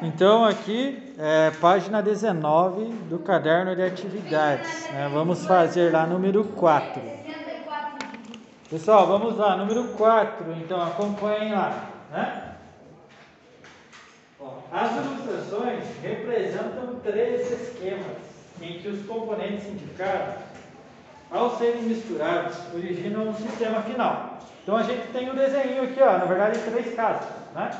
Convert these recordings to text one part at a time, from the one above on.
Então aqui é página 19 do caderno de atividades. né? Vamos fazer lá número 4. Pessoal, vamos lá, número 4. Então acompanhem lá. Né? As ilustrações representam três esquemas em que os componentes indicados, ao serem misturados, originam um sistema final. Então a gente tem o desenho aqui, ó, na verdade, três casos. Né?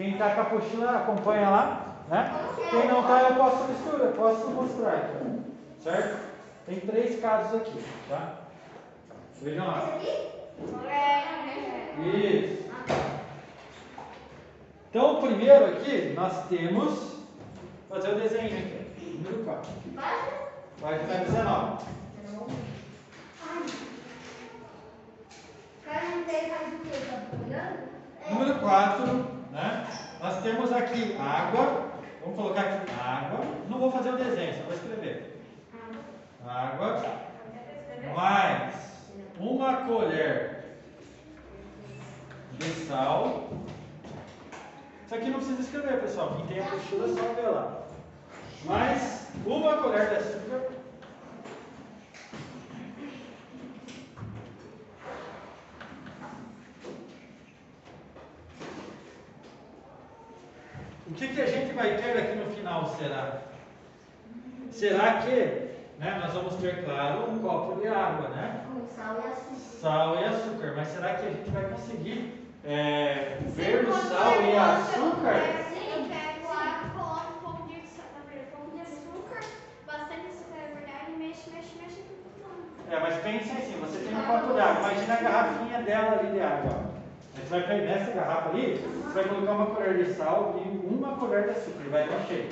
Quem está com a apostila acompanha lá. Né? Quem não está, eu posso misturar, posso mostrar aqui. Certo? Tem três casos aqui. Tá? Vejam lá. Isso. Então, primeiro aqui, nós temos. Vou fazer o desenho aqui. Número 4. Página 19. Número 4, né? Nós temos aqui água. Vamos colocar aqui água. Não vou fazer o desenho, só vou escrever. Água. Mais uma colher de sal. Isso aqui não precisa escrever, pessoal. Quem tem a apostila é só ver lá. Mais uma colher de açúcar. O que, que a gente vai ter aqui no final, será? Será que né, nós vamos ter, claro, um copo de água, né? Sal e açúcar. Mas será que a gente vai conseguir é, ver o sal e açúcar? Eu pego água, coloco um pouco de açúcar, um pouco de açúcar, bastante açúcar, é verdade, e e tudo pronto. É, mas pense assim, você tem um copo de água, imagina a garrafinha dela ali de água. Você vai pegar nessa garrafa ali, você vai colocar uma colher de sal e uma colher de açúcar, e vai encher.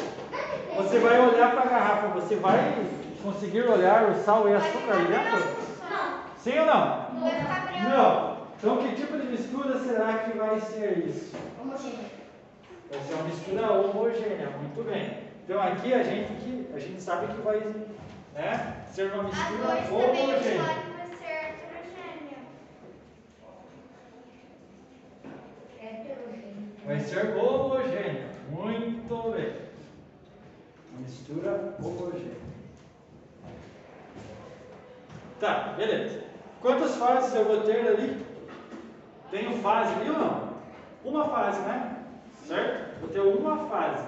Você vai olhar para a garrafa, você vai conseguir olhar o sal e açúcar ali dentro? Sim ou não? Não. Então que tipo de mistura será que vai ser isso? Vai ser uma mistura homogênea, muito bem. Então aqui a gente, que, a gente sabe que vai né, ser uma mistura homogênea. vai ser heterogênea. Muito bem. Mistura homogênea. Tá, beleza. Quantas fases eu vou ter ali? Tenho fase ali ou não? Uma fase, né? Certo? Vou ter uma fase.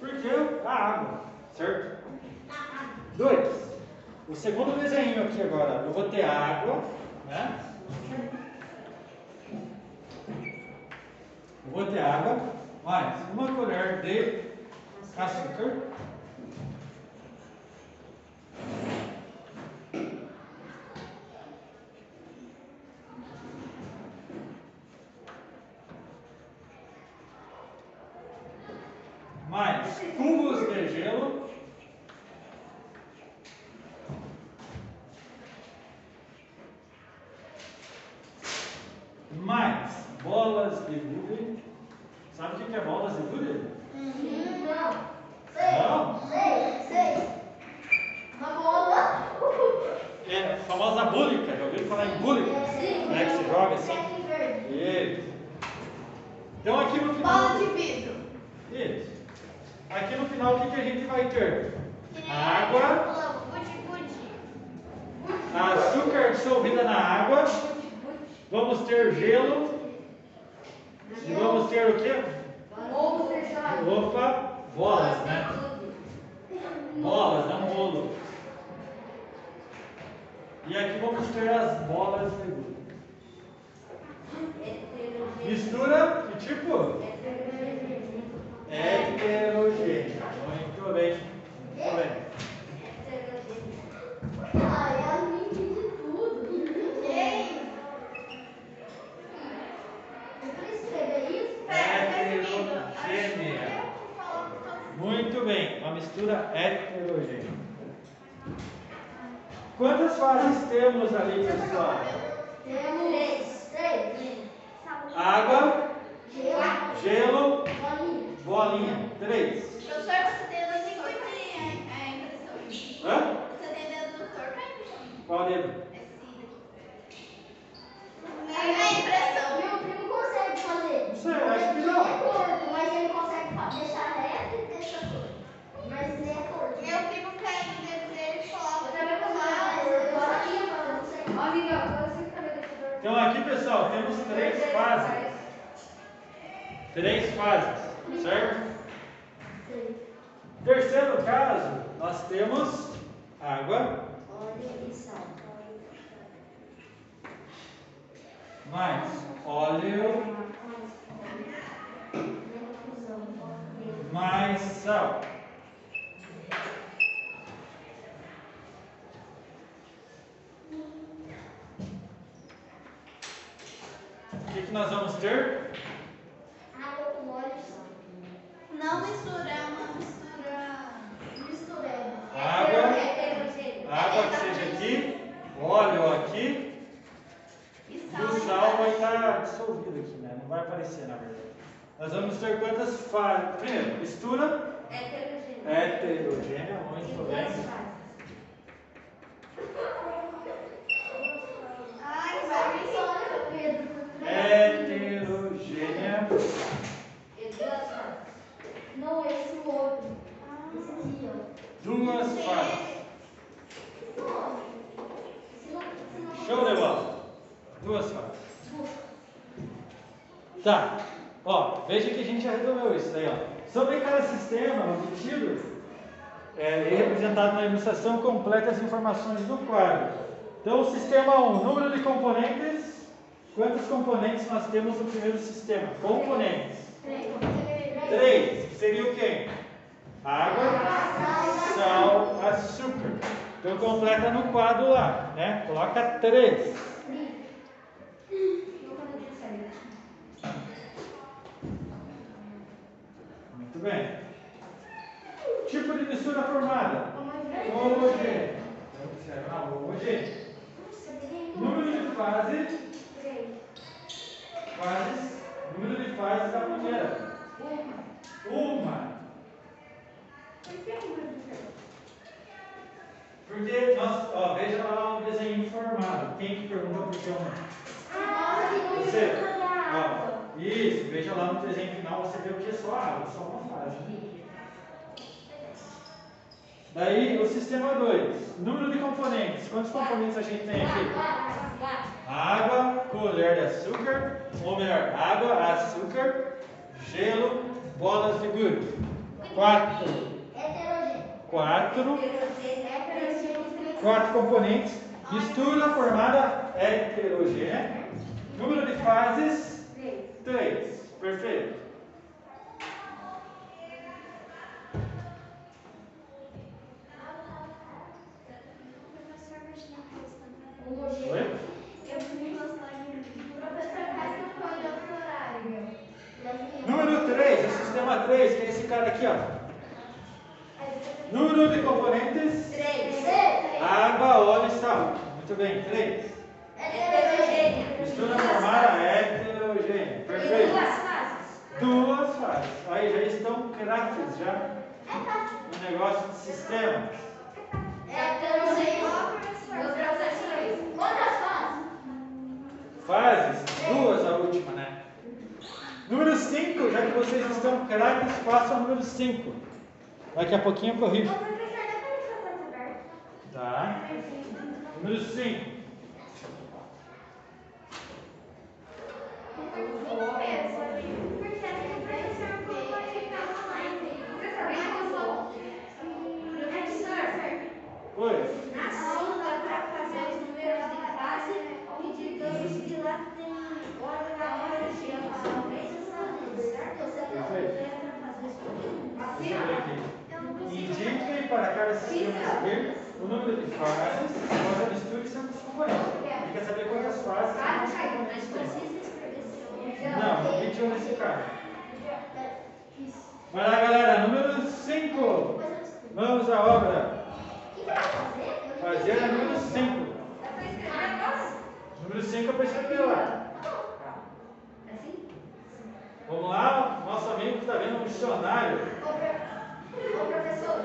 Porque a água, certo? Dois. O segundo desenho aqui agora. Eu vou ter água, né? Eu vou ter água, mais uma colher de açúcar. Mais cubos de gelo. Mais bolas de gude. Sabe o que que é bolas de gude? Não? É a famosa búlica. Já ouviram falar em búlica? Né, que se joga assim. Isso. Então aqui no final. Bola de vidro. Isso. Aqui no final o que, que a gente vai ter? Que nem Água. falou, Budi, budi. Açúcar dissolvida na água. Vamos ter gelo. E vamos ter o quê? Opa, bolas, né? Bolas, não bolo. E aqui vamos ter as bolas de. Mistura, que tipo? Heterogênea. Muito bem. Muito bem. Heterogênea. Muito bem, uma mistura heterogênea. Quantas fases temos ali, pessoal? Água, gelo, bolinha. Três. Professor, você tem dedo assim é, é impressão. Hã? Você tem dedo no torto, é impressão. Qual dedo? É é impressão. Meu primo consegue fazer. Não sei, acho que não. É torto, mas ele consegue fa- deixar três fases. Três fases, certo? Terceiro caso, nós temos água Óleo e sal. mais óleo mais sal. O que, que nós vamos ter? Água com óleo e sal. Não mistura, é uma mistura misturada. Água. Água que seja aqui, óleo aqui, E e sal. o sal vai estar dissolvido aqui, né? Não vai aparecer na verdade. Nós vamos ter quantas fases? Primeiro, mistura heterogênea, muito duas bem. fases. Ai, vai me soltar. Pedro. Heterogênea. Em duas fases. Não, esse outro. Esse aqui, ó. Esse não. Show de bola. Duas fases. Tá. Ó, veja que a gente já resolveu isso aí, ó. Sobre cada sistema obtido, é, é representado na ilustração completa as informações do quadro. Então, sistema 1, número de componentes. Quantos componentes nós temos no primeiro sistema? Componentes. Três, que seria o quê? Água, sal, açúcar. Então completa no quadro lá, né? Coloca três. Muito bem. Tipo de mistura formada. Homogênea. Então, será uma homogênea. Número de fases. Fases. Número de fases da primeira. Uma. Porque nós, ó, veja lá o desenho formado. Quem que perguntou por que uma? Você. Ó, isso, veja lá no desenho final, você vê o que é só água, só uma fase. Daí o sistema 2. Número de componentes. Quantos componentes a gente tem aqui? Água, colher de açúcar, ou melhor, água, açúcar, gelo, bolas de gude. Quatro. Quatro. Quatro componentes. Mistura formada heterogênea. Número de fases, Três. três. Perfeito. Homogêneo. Oi? Eu fui gostar de professor Cássio não foi em outro horário. Número 3, o sistema 3, que é esse cara aqui, ó. Número de componentes, Três. água, óleo e sal. Muito bem, 3. Heterogêneo. Mistura formada heterogênea. Em Perfeito. duas fases. Duas fases. Aí já estão craques já no negócio de sistemas. Heterogêneo. Meu professor. Quantas fases? Fases, duas a última, né? Número 5, já que vocês estão craques, façam o número 5. Daqui a pouquinho eu corrijo. Tá? Número 5. Oi. Na sonda, para fazer os números de fase, digamos que lá tem óleo, água e gelo. Talvez eu sabia, certo? Você não Perfeito. para fazer isso. Deixa eu ver aqui. Indique para o número de fases após a mistura e seus componentes. Ele quer saber quantas fases Caio, mas componentes Não, não pediu nesse cara. Vai lá, galera. Número 5. Vamos à obra. Fazer a número 5. Número 5 eu percebi lá. Assim? Vamos lá, nosso amigo que está vendo um dicionário. Ô, professor.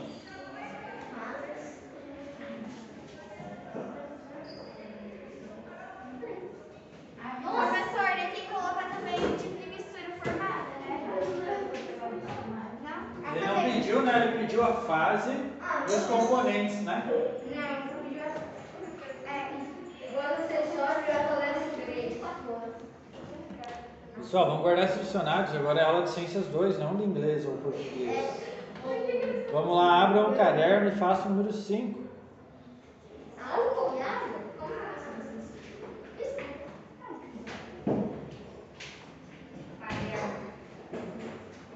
fase e os componentes, né? Pessoal, vamos guardar esses dicionários. Agora é aula de ciências 2, não de inglês ou português. Vamos lá, abra um caderno e faça o número 5.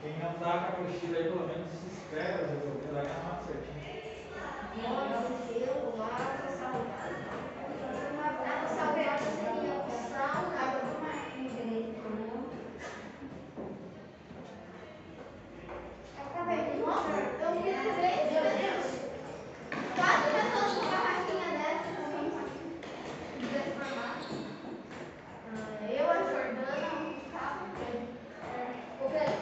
Quem não tá com a mochila aí, pelo menos se espera resolver lá na mata certinho. Quatro pessoas com uma caixinha dessa. Eu, a Jordana, o Gustavo, o Pedro.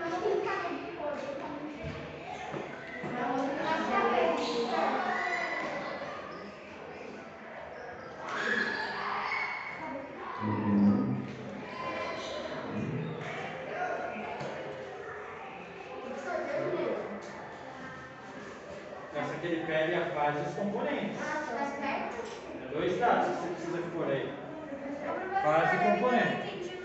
Eu não tenho cara de fogo. Essa que ele pede a fase e os componentes. É dois dados que você precisa pôr aí. Fase e componente.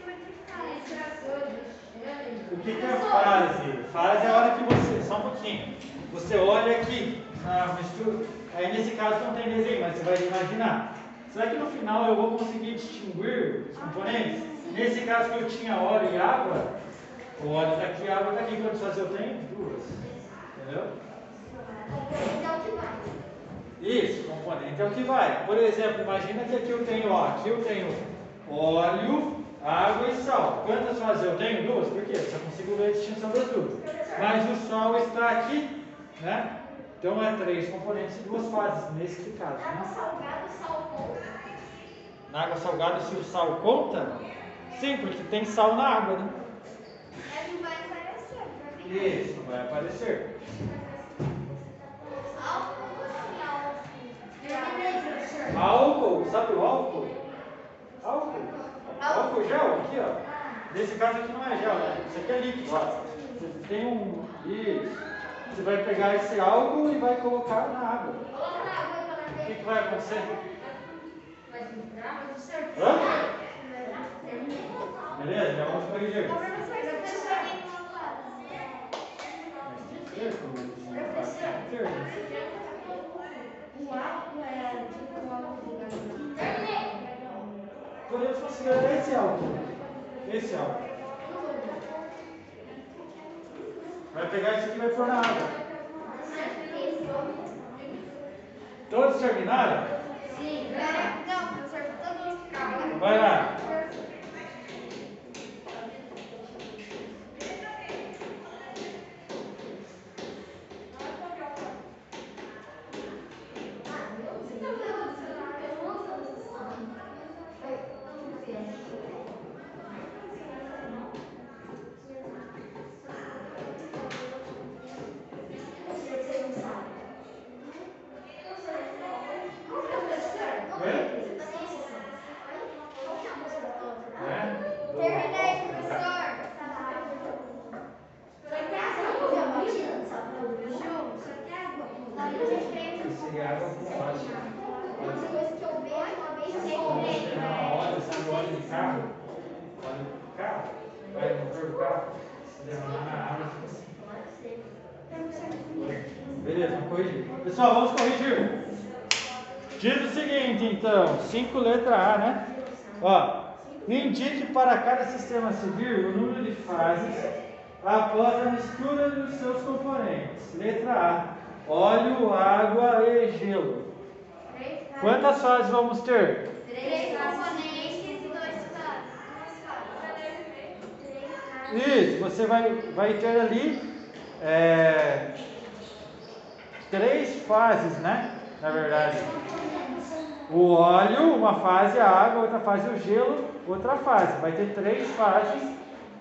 O que, que é fase? Fase é a hora que você, só um pouquinho, você olha aqui na mistura, aí nesse caso não tem desenho, mas você vai imaginar. Será que no final eu vou conseguir distinguir os componentes? Nesse caso que eu tinha óleo e água, o óleo está aqui, a água está aqui. Quantas fases eu tenho? Duas. Entendeu? Isso, componente é o que vai. Por exemplo, imagina que aqui eu tenho, ó, aqui eu tenho óleo, água e sal. Quantas fases eu tenho? Duas, por quê? Só consigo ver a distinção das duas. Mas o sal está aqui, né? Então é três componentes e duas fases, nesse caso. Né? Na água salgada, se o sal conta? Sim, porque tem sal na água, né? Mas não vai aparecer, Isso, vai aparecer. Álcool, sabe o álcool? Álcool. Álcool gel aqui, ó. Nesse caso aqui não é gel, né? Isso aqui é líquido, ó. Você tem um. Isso. Você vai pegar esse álcool e vai colocar na água. O que, vai acontecer? Hã? Beleza? Já vamos corrigir. Professor, você pensou em uma lado? Mas tem que ter, como eu né? Podemos considerar esse álcool. Esse álcool. Vai pegar isso aqui e vai pôr na água. Todos terminaram? Não, professor, todo mundo. Vai lá. É? Terminei, professor. Esse água com óleo. Terminei. Não, óleo, sabe o óleo de carro? Óleo do carro? Se derramar na água. Beleza, vamos corrigir. Pessoal, vamos corrigir. Diz o seguinte, então, 5 letra A, né? Ó, indique para cada sistema civil o número de fases após a mistura dos seus componentes. Letra A, óleo, água e gelo. Quantas fases vamos ter? Três componentes e dois fases. Isso, você vai, vai ter ali é, três fases, né? Na verdade. O óleo, uma fase a água, outra fase o gelo, outra fase. Vai ter três fases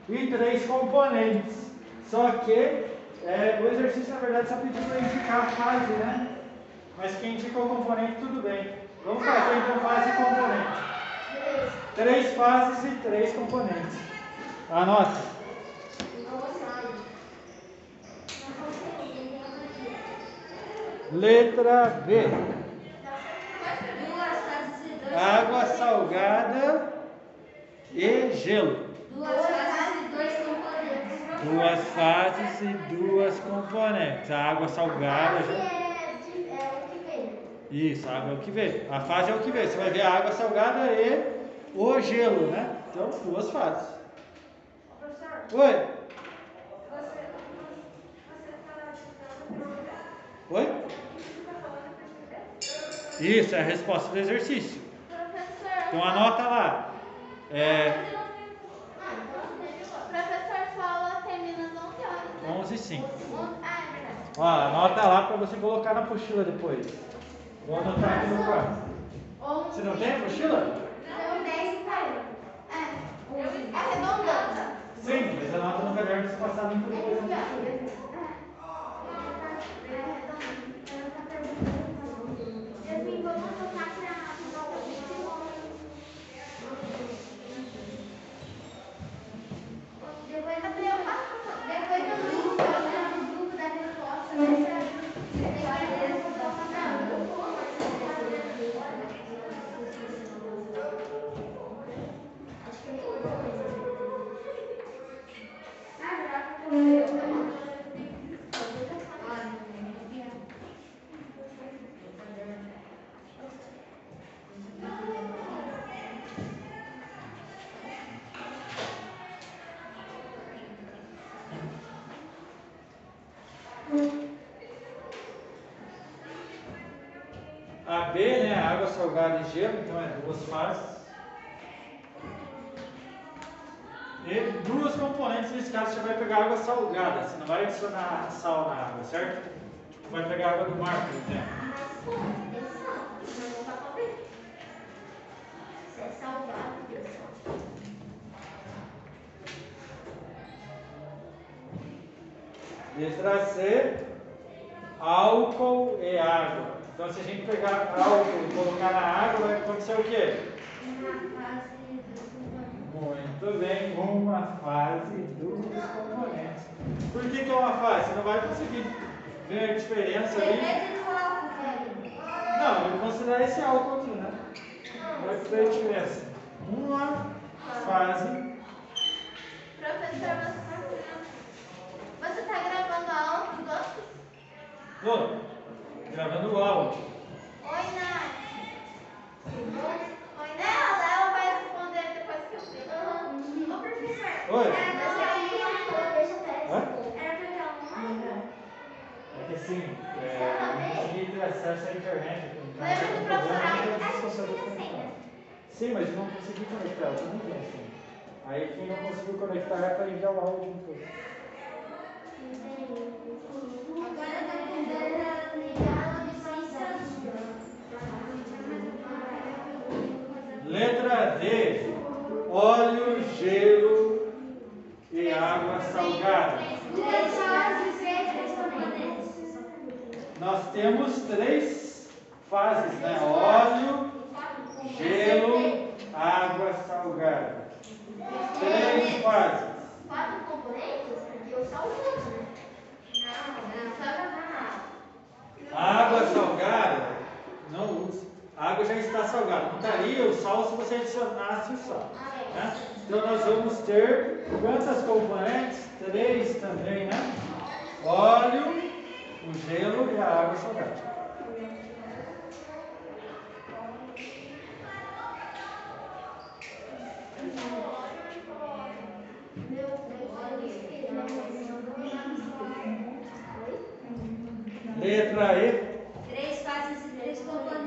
e três componentes. Só que é, o exercício, na verdade, só pediu para indicar a fase, né? Mas quem indica o componente, tudo bem. Vamos fazer então fase e componente. Três fases e três componentes. Anota. Letra B. Água salgada e gelo. Duas fases e dois componentes. Duas fases e duas componentes. A água salgada. Fase já- é, é o que vem. Isso, a água é o que vê. A fase é o que vê. Você vai ver a água salgada e o gelo, né? Então, duas fases. Professor, Oi? você, você está estudando Oi? você está falando para escrever? Isso, é a resposta do exercício. Professor. Então anota lá. É Professor Paula termina às 11 horas. né? 11 e 5. On- Ah, é verdade. Ó, anota lá para você colocar na apostila depois. Vou anotar aqui no quarto. 11. Você não tem apostila? Não, 10 e 40. É. Arredondando. Sim, mas anota no caderno se passar limpo depois. na apostila. Yasmin, vamos voltar para Depois da depois do grupo, no grupo da resposta, dessa salgada e gelo, então é duas fases. E duas componentes, nesse caso você vai pegar água salgada, você não vai adicionar sal na água, certo? Vai pegar água do mar, por exemplo. Letra C, álcool e água. Então se a gente pegar álcool e colocar na água, vai acontecer o quê? Muito bem, uma fase dos componentes. Por que, que é uma fase? Você não vai conseguir ver a diferença ali. Não, eu vou considerar esse álcool aqui, né? Vai a diferença. Uma fase. Professor, você está gravando a aula dos outros? Gravando o áudio. Oi, Nath. Oi, Nath. Ela, vai responder depois que eu ver. Ô, professor. Oi. Era pra ser Hã? Era pra ter uma É que assim, é, não consegui ter acesso à internet. tá Lembra do professor? a gente a conectar. senha. Sim, mas não consegui conectar, eu também tenho assim. Aí quem não conseguiu conectar é para enviar o áudio então. Letra D. Óleo, gelo e água salgada. Nós temos três fases, né? Óleo, gelo, água salgada. Três fases. Quatro componentes? Eu só uso, né? Não, não, só água salgada, não usa. A água já está salgada. Não estaria o sal se você adicionasse o sal. né? Então nós vamos ter quantas componentes? Três também, né? Óleo, o gelo e a água salgada. Letra E,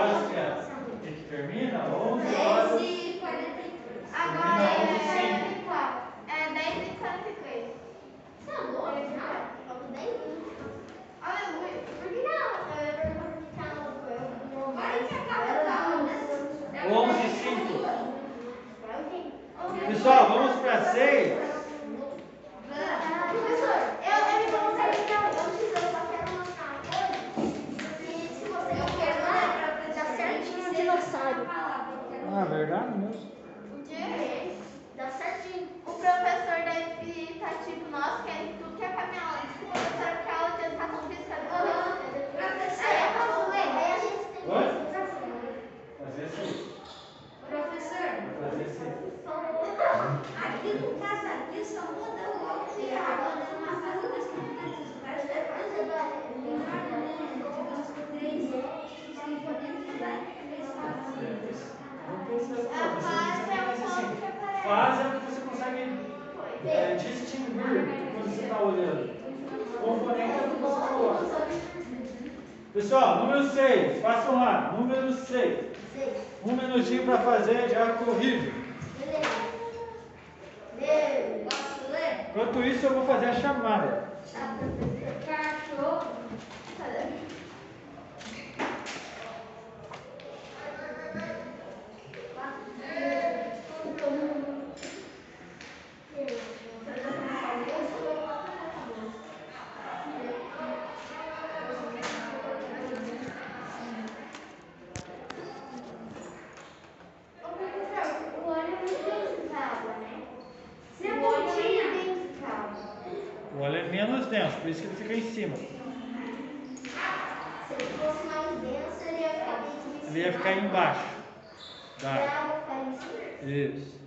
horas que é? Que que termina? 11 horas. Agora é, é 10 e 43. Aleluia. Por que não? 11 e 5. Pessoal, vamos para 6. Professor, eu, eu me vou sair não, eu preciso, eu só quero mostrar uma coisa. Que se você não quer lá, dá certinho o dinossauro. Ah, verdade mesmo? O quê? Dá certinho. O professor deve estar tipo, nossa, quer tudo que é pra minha aula. Desculpa, professora, porque a aula de educação física é do Aí eu posso ler, aí a gente tem Oi? que Fazer 6. Professor, Fazer 6. aqui no caso aqui só muda o logo que agora é uma fase das competências. Parece que vai ser três, sem poder mudar três fases. A fase é o ponto que aparece. Fase é o que você consegue é, distinguir quando você está olhando. Componente é o que você coloca. Pessoal, número 6. Façam lá. Número 6. Um minutinho para fazer já corrido. Posso ler? Enquanto isso, eu vou fazer a chamada. Cachorro. Ô, professor, o óleo não tem escala, né? Se a O óleo pontinha- não tem escala. O óleo é menos denso, por isso que ele fica em cima. Se ele fosse mais denso, ele ia ficar dentro de Ele ia ficar embaixo. Tá. A água ficar em cima. Isso.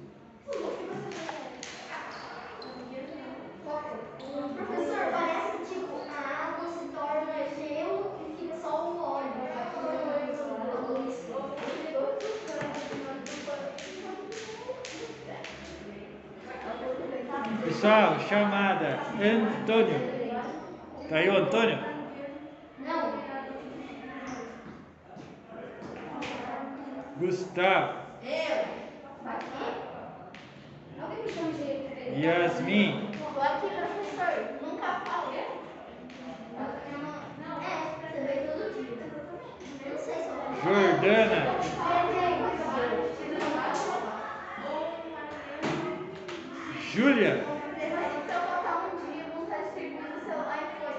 Professor, parece que tipo, a água se torna gelo e fica só o óleo. Pessoal, chamada Antônio. Tá aí o Antônio? Não. Gustavo. Eu. Aqui? Alguém me chama de Yasmin. Tô aqui, professor. Nunca falo. Não- É, você vê todo dia. Eu não sei se eu Jordana. Júlia. Se eu botar um dia, vou estar distribuindo o celular e foi.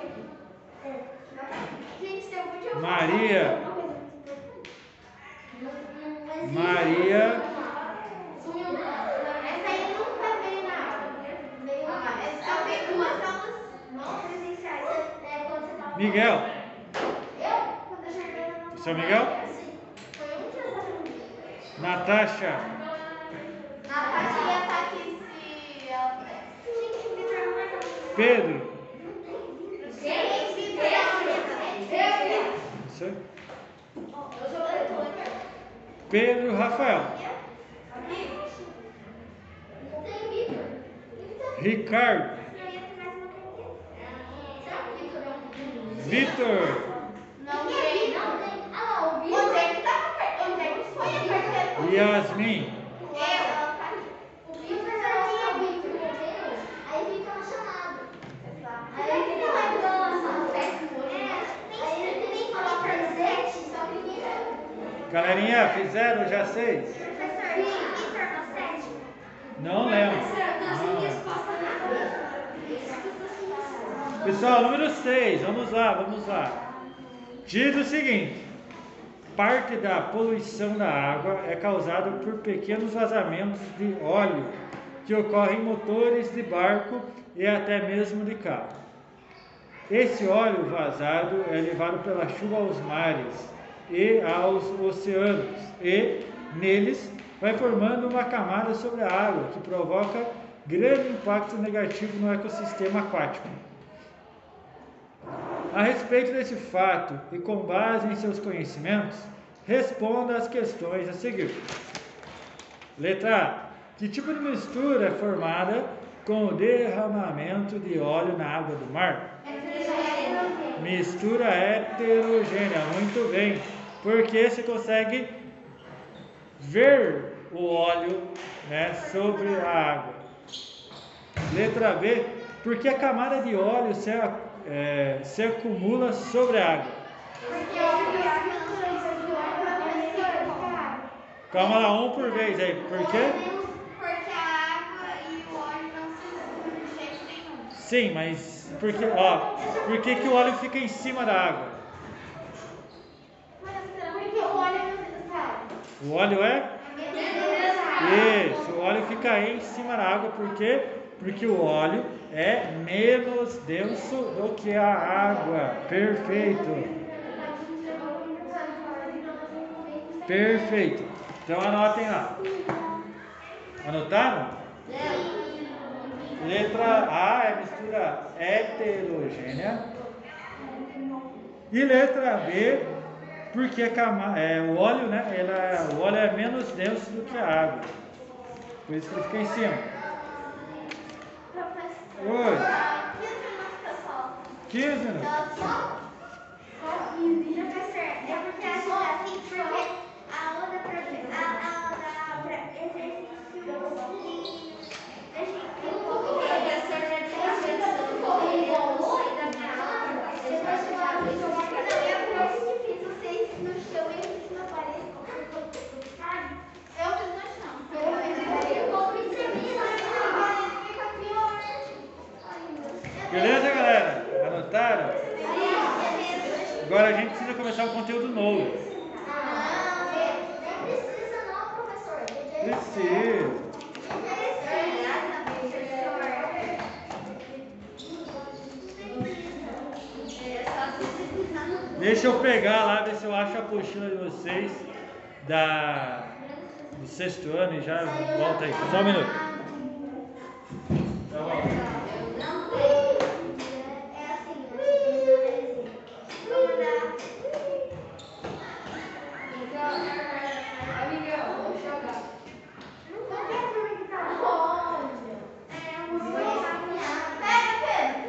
Gente, se algum dia eu falar Maria. Maria. Essa aí nunca veio na aula. Veio uma. Essa eu vi duas aulas não presenciais. É, você. Miguel. Eu? Quando Jordana não. Seu Miguel? Sim. Foi um dia. Natasha. Natasha ia estar aqui se ela. Pedro. Gente, Vitor é Isso aí. Eu sou leitor. Pedro Rafael. Não tem Vitor. Ricardo. Vitor. Não tem. Não tem. Ah, lá, o Vitor. Onde é que tá? Onde é que foi a carteira? Yasmin. Eu. O Vitor tinha o Vitor. Aí fica uma chamada. Aí fica lá em nossa festa. É. Aí ele tem que falar presente, só que ninguém Galerinha, fizeram já seis? Não lembro. Não lembro. Pessoal, número 6, vamos lá, vamos lá. Diz o seguinte: parte da poluição da água é causada por pequenos vazamentos de óleo que ocorrem em motores de barco e até mesmo de carro. Esse óleo vazado é levado pela chuva aos mares e aos oceanos e neles vai formando uma camada sobre a água que provoca grande impacto negativo no ecossistema aquático. A respeito desse fato e com base em seus conhecimentos, responda às questões a seguir. Letra A. Que tipo de mistura é formada com o derramamento de óleo na água do mar? Mistura heterogênea, muito bem. Porque você consegue ver o óleo né, sobre a água. Letra B. Porque a camada de óleo se, é, se acumula sobre a água. Óleo Calma lá, um por vez aí. Por quê? Porque a água e o óleo não se misturam de jeito nenhum. Sim, mas por que, ó, por que, que o óleo fica em cima da água? O óleo é. Isso, o óleo fica em cima da água, por quê? Porque o óleo é menos denso do que a água. Perfeito. Perfeito. Então anotem lá. Anotaram? Letra A é mistura heterogênea. E letra B, porque é, o óleo, né? Ela, o óleo é menos denso do que a água. Por isso que ele fica em cima. Professor. Oi. Ah, 15 minutos, pessoal. 15 minutos. Professor, é porque a outra profe- a, a, a, pra exercício a gente tem um pouco de professor vai ter a sessão ele é o sai da minha aula, você vai chamar o seu Não, eu foi difícil, vocês no chão e eu fiz na parede. Sabe? Eu fiz no chão. Eu fiz eu vou fica pior. Ai, meu Deus. Beleza, galera? Beleza. Agora a gente precisa começar o conteúdo novo. Precisa. Deixa eu pegar lá, ver se eu acho a apostila de vocês da, do sexto ano e já volta aí. Só um minuto. Tá bom. É assim, né? Vamos dar. Não quer perguntar onde? É, eu vou caminhar. Pega, Pedro.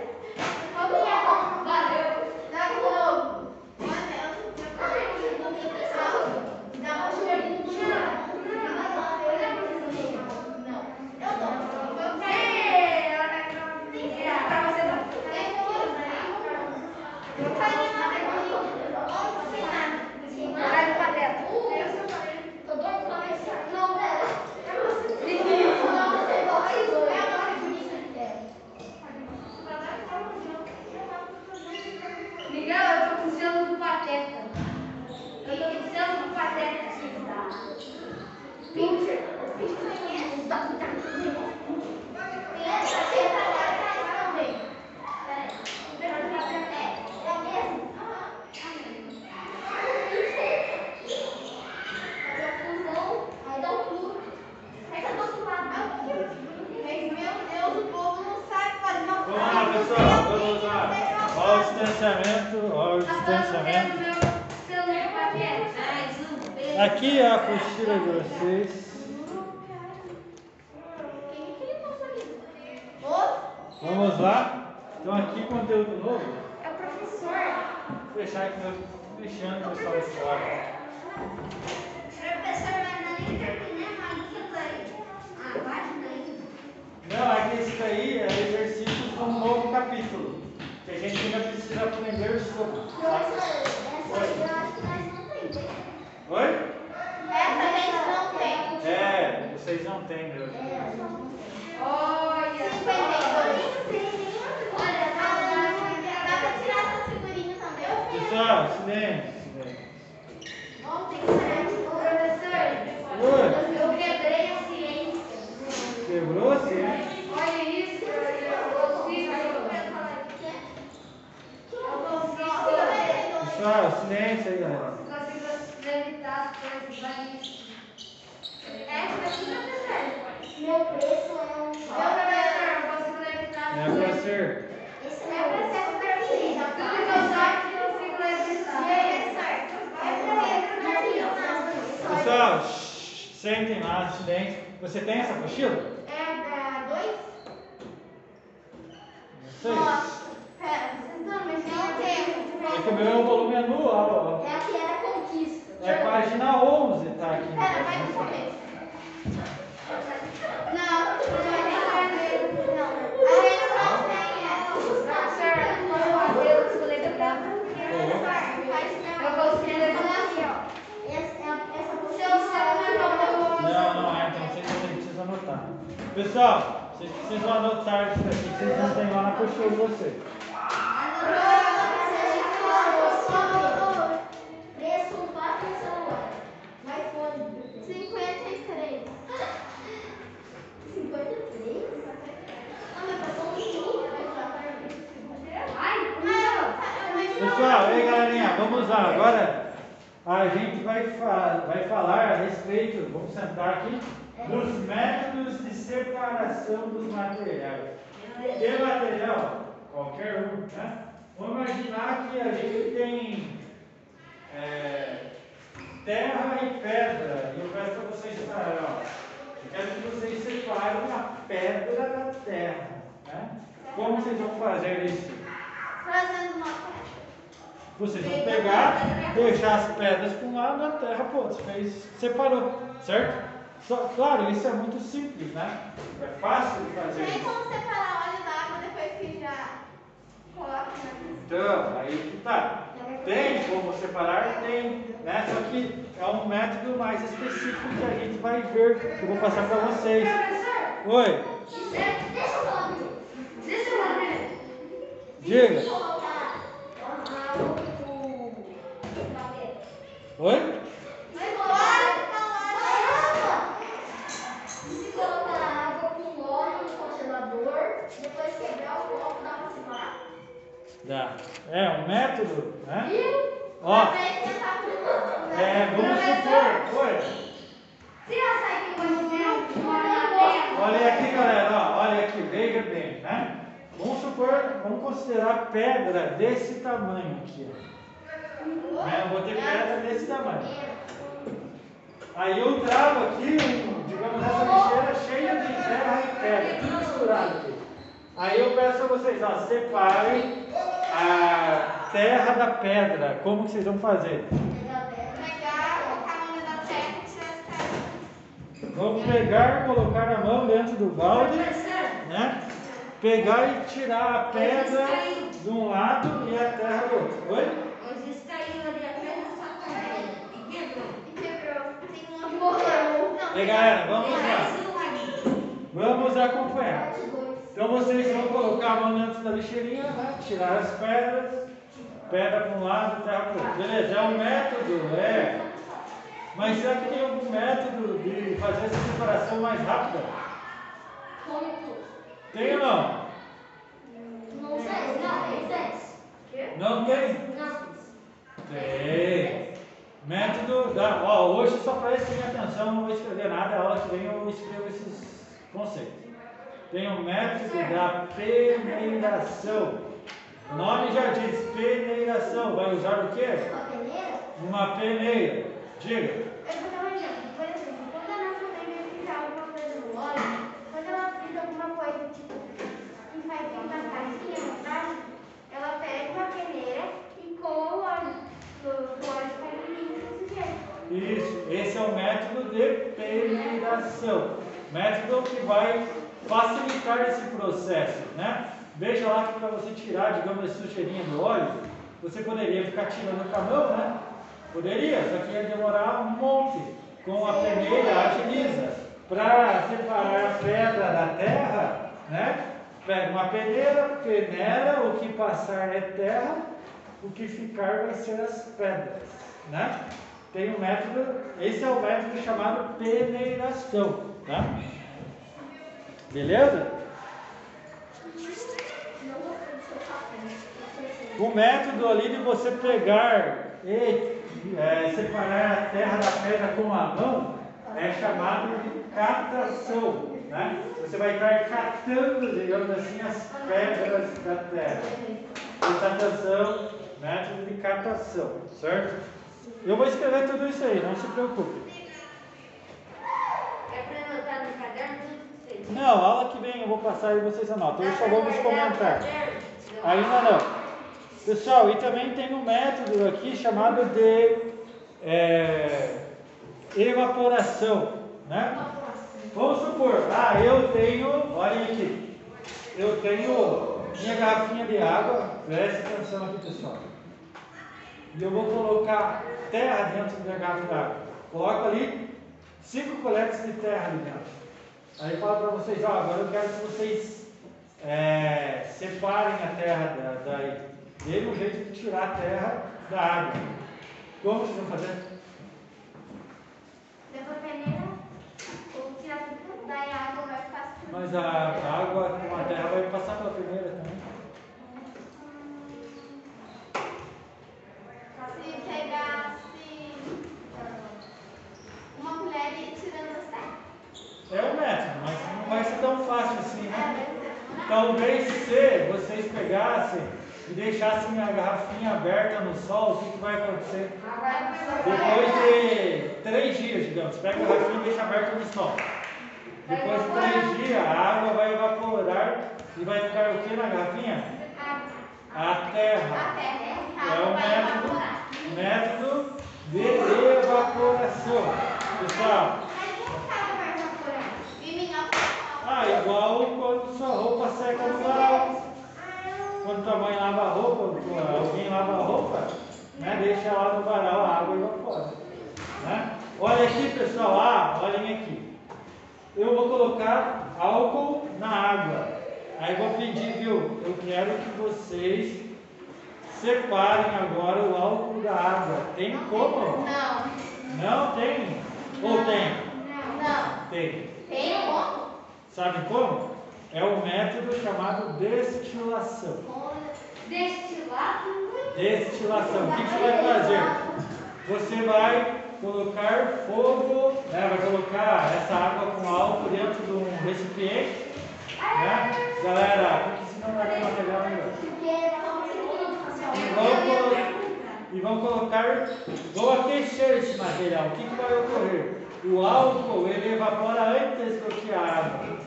Vou caminhar. Valeu. Dá de novo. Olha, eu não tenho pessoal. Dá uma chuvinha. Não. Eu dou. Eu quero. Ela vai pra você não. Eu caí na recolhida. Onde sem nada. Vai no padrão. Tô doido pra ver se não dela. Miguel, eu tô com o selo do Pateta. Eu tô com o selo do Pateta aqui. Meu Deus, o povo não sabe fazer uma Vamos lá, pessoal. Vamos lá. Olha o distanciamento. Olha o distanciamento. meu selo do Pateta. Mais um beijo. Aqui é a apostila de vocês. Vamos lá. Então aqui conteúdo novo. É o professor. Vou deixar aqui meu deixando o pessoal fora. Professor, mas não terminei mais isso aí. Ah, página aí. Não, é que esse daí é exercícios de um novo capítulo. Que a gente ainda precisa aprender sobre. Professor, essa eu acho que nós não temos. Oi? Essa gente não tem. É, vocês não têm, meu. Olha, 52. Olha, dá, dá pra tirar essa figurinha também. Pessoal, silêncio. silêncio. Ontem, sete. professor, Oi? eu quebrei a ciência. Quebrou a ciência? Olha isso, eu consigo. Eu consigo. Pessoal, silêncio aí, galera. Consigo levitar as coisas, vai isso. Essa aqui, professor. Meu preço é um. Meu professor, eu consigo levitar É as pra coisas. ser. Esse é o processo perfeito. Tudo que eu sentem lá, estudem. Você tem essa apostila? Vai, fa vai falar a respeito, vamos sentar aqui, dos métodos de separação dos materiais. Que material? Qualquer um, né? Vamos imaginar que a gente tem é, terra e pedra. E eu peço para vocês separarem, ó. Eu quero que vocês separem a pedra da terra. Né? Como vocês vão fazer isso? Fazendo uma Vocês vão pegar, deixar as pedras para um lado, a terra para o outro. Fez, separou, certo? Só, claro, isso é muito simples, né? É fácil de fazer Tem como separar óleo d'água depois que já coloca na Então, aí que tá. Tem como separar? Tem. Né? Só que é um método mais específico que a gente vai ver, que eu vou passar para vocês. Oi, Deixa eu falar. Deixa eu falar diga. colocar o papel. Oi? Vai colocar. Caramba! Se colocar água com óleo no congelador, depois quebrar o copo, dá pra separar? Dá. É um método, né? Viu? Ó. Tentar tudo. É, vamos supor. Oi. Se mora na terra. Olha aqui, galera, ó, olha aqui, veja bem, né? Vamos supor, vamos considerar pedra desse tamanho aqui, ó. Né? Eu vou ter pedra desse tamanho. Aí eu trago aqui, digamos, essa lixeira cheia de terra e pedra, tudo misturado aqui. Aí eu peço a vocês, ó, separem a terra da pedra. Como que vocês vão fazer? Vamos pegar, colocar a mão dentro do balde, né? Pegar e tirar a pedra de um lado e a terra do outro. Oi? Hoje caiu ali a pedra só também. E quebrou. E quebrou. Tem um que morreu. Não, E galera, vamos lá. Vamos acompanhar. Então vocês vão colocar a mão dentro da lixeirinha, né? tirar as pedras, pedra para um lado, terra para o outro. Beleza, é um método, é. Mas será que tem algum método de fazer essa separação mais rápida? Tem ou não? Não sei, não, tem Não tem? Não. Tem. Ó, hoje só prestem atenção, não vou escrever nada, a aula que vem eu escrevo esses conceitos. Tem o método da peneiração. O nome já diz peneiração. Vai usar o quê? Uma peneira? Uma peneira. Diga. Eu vou dar um exemplo. Por exemplo, quando a nossa mãe vai fritar alguma coisa no óleo, quando ela frita alguma coisa, tipo, que faz uma casinha no prato, ela pega uma peneira e coa o óleo. O óleo fica limpo desse jeito. Isso. Esse é o método de peneiração. Método que vai facilitar esse processo, né? Veja lá que para você tirar, digamos, a sujeirinha do óleo, você poderia ficar tirando com a mão, né? Poderia, só que ia demorar um monte. Com a peneira agiliza. Para separar a pedra da terra, né? Pega uma peneira, peneira, o que passar é terra, o que ficar vai ser as pedras, né? Tem um método, esse é o método chamado peneiração, tá? Beleza? O método ali de você pegar e é, separar a terra da pedra com a mão é chamado de catação. Né? Você vai estar catando, digamos assim, as pedras da terra. Atenção, método de catação, certo? Eu vou escrever tudo isso aí, não se preocupe. Não, aula que vem eu vou passar e vocês anotam. Eu só vou nos comentar. Ainda não. Pessoal, e também tem um método aqui chamado de é, evaporação, né? Vamos supor, ah, eu tenho, olhem aqui, eu tenho minha garrafinha de água, preste atenção aqui pessoal. E eu vou colocar terra dentro da minha garrafa de água. Coloco ali cinco coletes de terra ali dentro. Aí falo para vocês, ó, agora eu quero que vocês é, separem a terra da, daí. Dê um jeito de tirar a terra da água. Como vocês vão fazer? Depois peneira, ou tirar tudo, daí a água vai suja. Mas a, a água com a terra vai passar pela peneira É um método, mas não vai ser tão fácil assim, É, né? vai ser. Talvez se vocês pegassem e deixassem a garrafinha aberta no sol, o que, que vai acontecer? Depois de três dias, digamos, pega a garrafinha e deixa aberta no sol. Depois de três dias, a água vai evaporar e vai ficar o que na garrafinha? A terra. A terra, É o método. Método de evaporação. Pessoal, ah, igual quando sua roupa seca no varal. Quando tua mãe lava a roupa, alguém lava a roupa, né, deixa lá no varal, a água evapora. Né? Olha aqui, pessoal, ah, olhem aqui. Eu vou colocar álcool na água. Aí vou pedir, viu? Eu quero que vocês separem agora o álcool da água. Tem como? Não. Não tem? Ou tem? Não. Tem. Tem como? Sabe como? É o método chamado destilação. Destilado? Destilação. O que, que você vai fazer? Você vai colocar fogo, né? vai colocar essa água com álcool dentro de um recipiente. Né? Galera, porque senão não vai ter material ainda. E vão, colo- vão colocar, vão aquecer esse material. O que, que vai ocorrer? O álcool ele evapora antes do que a água.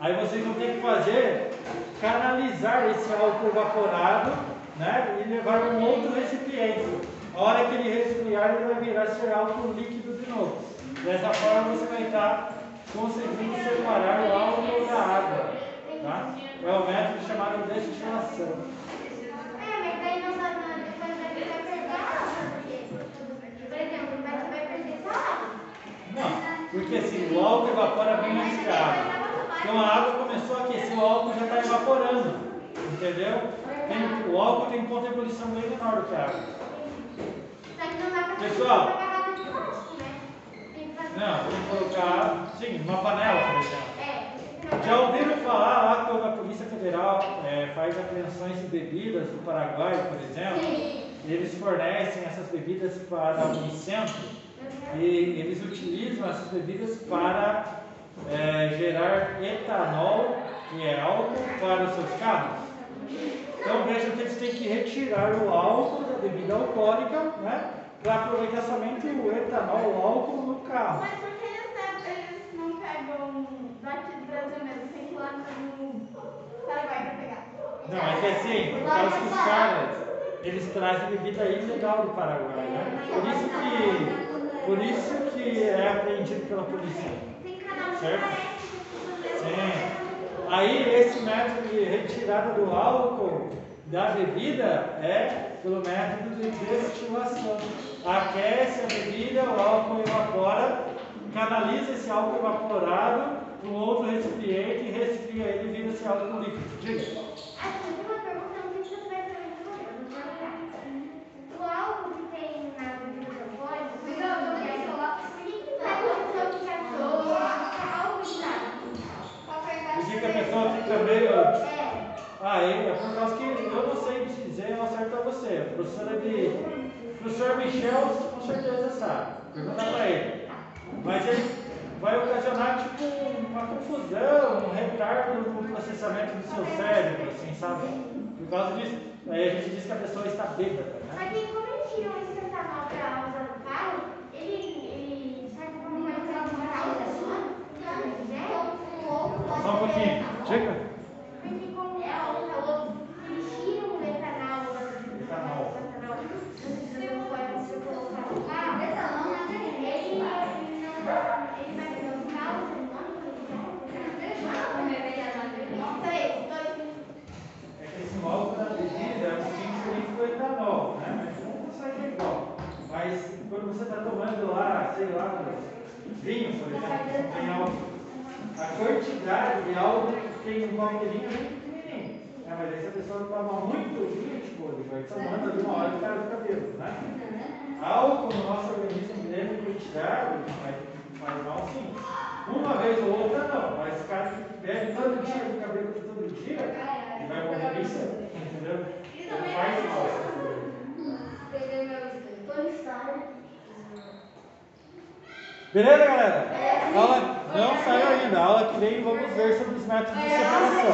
Aí vocês vão ter que fazer, canalizar esse álcool evaporado né, e levar um outro recipiente. A hora que ele resfriar, ele vai virar ser álcool líquido de novo. Dessa forma você vai estar conseguindo separar o álcool da água. Tá? É o método chamado destilação. É, mas daí não sabe nada, depois vai vai perder a água, porque, por exemplo, vai- você vai perder só a água. Não, porque assim, o álcool evapora bem da água. Então a água começou a aquecer, o álcool já está evaporando. Entendeu? Tem- o álcool tem ponto de ebulição bem menor do que a água. Pessoal. né? Não, tem que colocar, sim, uma panela, por exemplo. É. Já ouviram falar lá quando a Polícia Federal é, faz apreensões de bebidas do Paraguai, por exemplo? Sim. Eles fornecem essas bebidas para o Unicentro e eles utilizam essas bebidas para é, gerar etanol, que é álcool, para os seus carros. Então vejam que eles têm que retirar o álcool da bebida alcoólica, né? Para aproveitar somente o etanol, o álcool no carro. Mas por que eles, não- pegam daqui do Brasil mesmo? Tem que ir lá no Paraguai pra pegar. Não, é que assim, por causa que os caras, eles trazem bebida ilegal do Paraguai, né? Por isso que, por isso que é apreendido pela polícia. Tem canal que Certo. Sim. Aí esse método de retirada do álcool da bebida é pelo método de destilação. Aquece a bebida, o álcool evapora, canaliza esse álcool evaporado para um outro recipiente e resfria ele e vira esse álcool líquido. Diga. Ah, tem uma pergunta, não sei se você vai saber responder. O álcool que tem na bebida alcoólica, por que que vai acontecer o que achou? Álcool de nada. Por que que a pessoa fica meio. É. Ah, é, é por causa que eu não sei dizer ao certo a você. A professora de. O professor Michel com certeza sabe. Pergunta para ele. Mas ele vai ocasionar tipo uma confusão, um retardo no processamento do seu cérebro, assim, sabe? Por causa disso. Aí a gente diz que a pessoa está bêbada, né? Mas aí, como eles tiram esse etanol pra usar no carro, ele, ele serve como uma usar no carro da sua? Né? São você vinho, por exemplo, tem álcool. A quantidade de álcool que tem um copo de vinho é muito pequenininho. É, mas aí se a pessoa toma muito vinho, tipo, ele vai tomando ali uma hora e o cara fica bêbado, né? Álcool no nosso organismo em grande quantidade faz, faz mal sim. Uma vez ou outra não, mas o cara que bebe todo dia, fica bêbado todo dia, ele vai morrer cedo, entendeu? Não faz mal coisa. Tony Stark. Beleza, galera? A aula não saiu ainda. A aula que vem vamos ver sobre os métodos de separação.